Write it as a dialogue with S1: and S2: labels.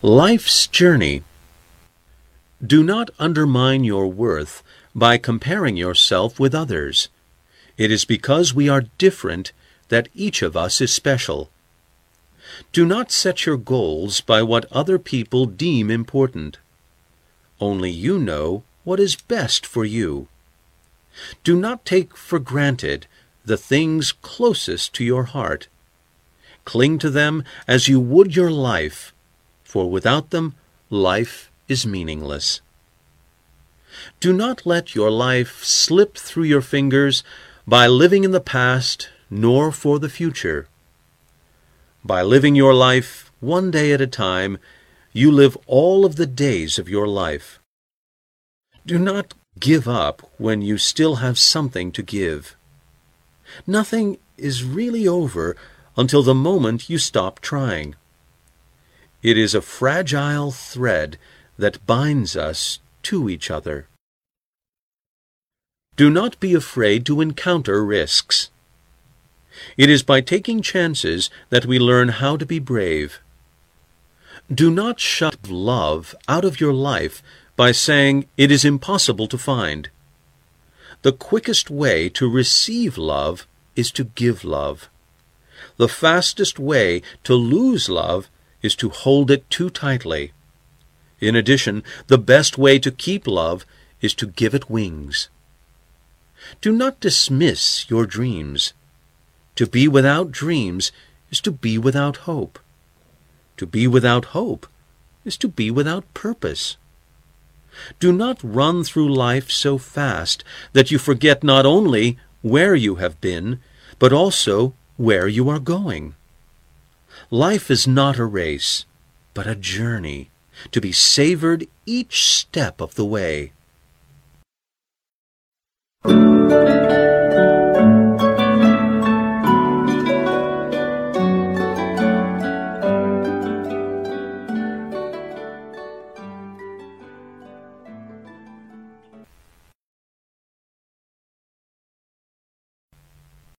S1: Life's Journey Do not undermine your worth by comparing yourself with others. It is because we are different that each of us is special. Do not set your goals by what other people deem important. Only you know what is best for you. Do not take for granted the things closest to your heart. Cling to them as you would your life, for without them life is meaningless. Do not let your life slip through your fingers by living in the past nor for the future. By living your life one day at a time, you live all of the days of your life. Do not give up when you still have something to give. Nothing is really over until the moment you stop trying. It is a fragile thread that binds us to each other. Do not be afraid to encounter risks. It is by taking chances that we learn how to be brave. Do not shut love out of your life by saying it is impossible to find. The quickest way to receive love is to give love. The fastest way to lose love is to hold it too tightly. In addition, the best way to keep love is to give it wings. Do not dismiss your dreams. To be without dreams is to be without hope. To be without hope is to be without purpose. Do not run through life so fast that you forget not only where you have been, but also where you are going. Life is not a race, but a journey to be savored each step of the way.